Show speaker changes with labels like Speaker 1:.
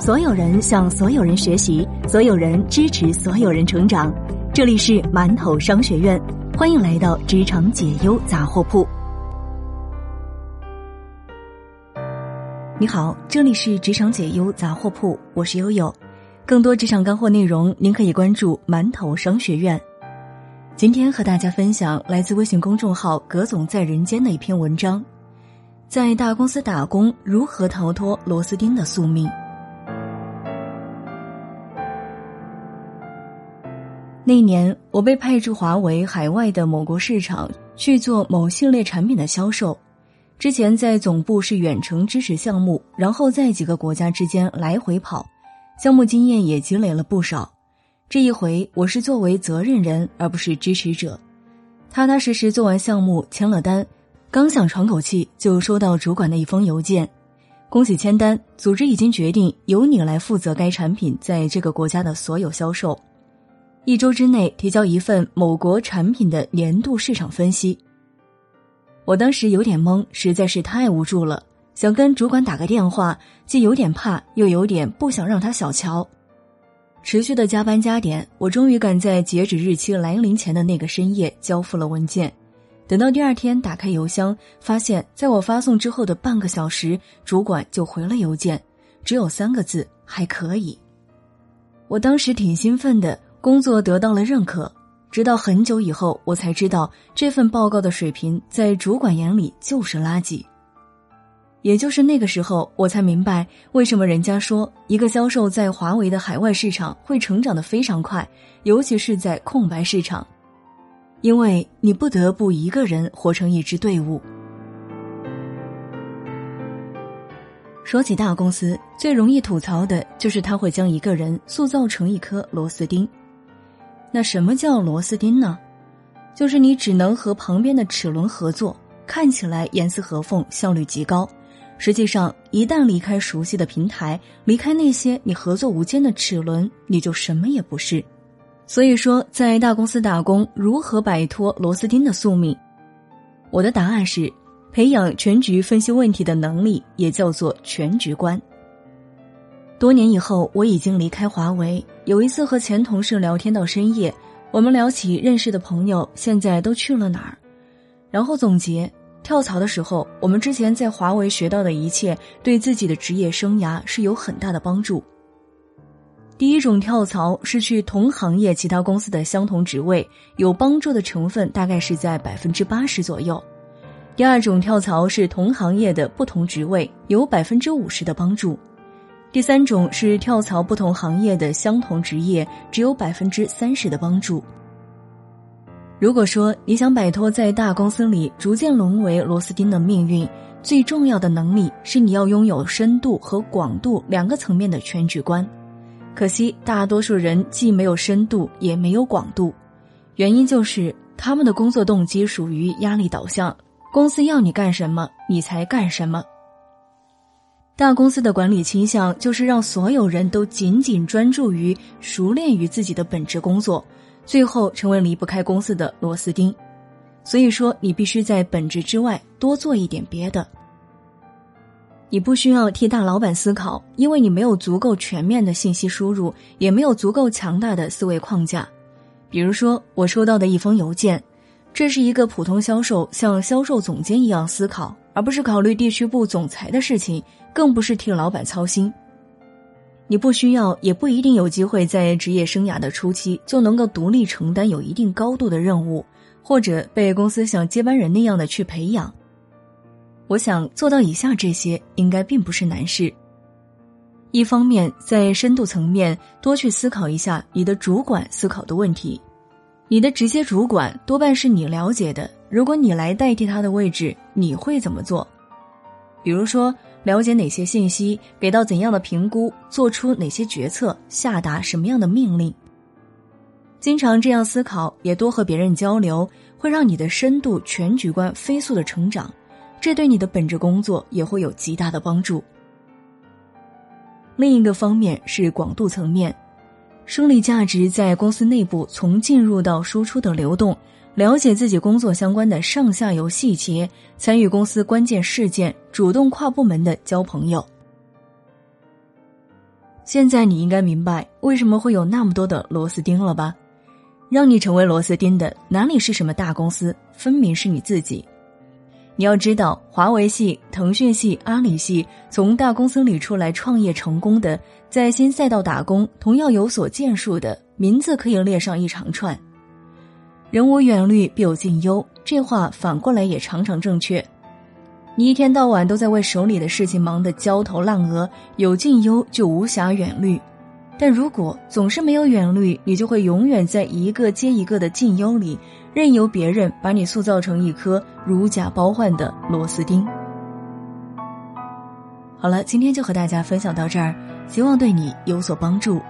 Speaker 1: 所有人向所有人学习，所有人支持所有人成长。这里是馒头商学院，欢迎来到职场解忧杂货铺。你好，这里是职场解忧杂货铺，我是悠悠。更多职场干货内容，您可以关注馒头商学院。今天和大家分享来自微信公众号“葛总在人间”的一篇文章：在大公司打工，如何逃脱螺丝钉的宿命？那年，我被派驻华为海外的某国市场去做某系列产品的销售。之前在总部是远程支持项目，然后在几个国家之间来回跑，项目经验也积累了不少。这一回，我是作为责任人而不是支持者，踏踏实实做完项目，签了单，刚想喘口气，就收到主管的一封邮件：“恭喜签单，组织已经决定由你来负责该产品在这个国家的所有销售。”一周之内提交一份某国产品的年度市场分析。我当时有点懵，实在是太无助了，想跟主管打个电话，既有点怕，又有点不想让他小瞧。持续的加班加点，我终于赶在截止日期来临前的那个深夜交付了文件。等到第二天打开邮箱，发现在我发送之后的半个小时，主管就回了邮件，只有三个字：还可以。我当时挺兴奋的。工作得到了认可，直到很久以后，我才知道这份报告的水平在主管眼里就是垃圾。也就是那个时候，我才明白为什么人家说一个销售在华为的海外市场会成长的非常快，尤其是在空白市场，因为你不得不一个人活成一支队伍。说起大公司，最容易吐槽的就是他会将一个人塑造成一颗螺丝钉。那什么叫螺丝钉呢？就是你只能和旁边的齿轮合作，看起来严丝合缝，效率极高。实际上，一旦离开熟悉的平台，离开那些你合作无间的齿轮，你就什么也不是。所以说，在大公司打工，如何摆脱螺丝钉的宿命？我的答案是，培养全局分析问题的能力，也叫做全局观。多年以后，我已经离开华为。有一次和前同事聊天到深夜，我们聊起认识的朋友现在都去了哪儿，然后总结跳槽的时候，我们之前在华为学到的一切对自己的职业生涯是有很大的帮助。第一种跳槽是去同行业其他公司的相同职位，有帮助的成分大概是在百分之八十左右。第二种跳槽是同行业的不同职位，有百分之五十的帮助。第三种是跳槽不同行业的相同职业，只有百分之三十的帮助。如果说你想摆脱在大公司里逐渐沦为螺丝钉的命运，最重要的能力是你要拥有深度和广度两个层面的全局观。可惜大多数人既没有深度也没有广度，原因就是他们的工作动机属于压力导向，公司要你干什么你才干什么。大公司的管理倾向就是让所有人都仅仅专注于熟练于自己的本职工作，最后成为离不开公司的螺丝钉。所以说，你必须在本职之外多做一点别的。你不需要替大老板思考，因为你没有足够全面的信息输入，也没有足够强大的思维框架。比如说，我收到的一封邮件，这是一个普通销售像销售总监一样思考。而不是考虑地区部总裁的事情，更不是替老板操心。你不需要，也不一定有机会在职业生涯的初期就能够独立承担有一定高度的任务，或者被公司像接班人那样的去培养。我想做到以下这些，应该并不是难事。一方面，在深度层面多去思考一下你的主管思考的问题，你的直接主管多半是你了解的。如果你来代替他的位置，你会怎么做？比如说，了解哪些信息，给到怎样的评估，做出哪些决策，下达什么样的命令。经常这样思考，也多和别人交流，会让你的深度全局观飞速的成长，这对你的本职工作也会有极大的帮助。另一个方面是广度层面，生理价值在公司内部从进入到输出的流动。了解自己工作相关的上下游细节，参与公司关键事件，主动跨部门的交朋友。现在你应该明白为什么会有那么多的螺丝钉了吧？让你成为螺丝钉的哪里是什么大公司，分明是你自己。你要知道，华为系、腾讯系、阿里系从大公司里出来创业成功的，在新赛道打工同样有所建树的名字，可以列上一长串。人无远虑，必有近忧，这话反过来也常常正确。你一天到晚都在为手里的事情忙得焦头烂额，有近忧就无暇远虑。但如果总是没有远虑，你就会永远在一个接一个的近忧里，任由别人把你塑造成一颗如假包换的螺丝钉。好了，今天就和大家分享到这儿，希望对你有所帮助。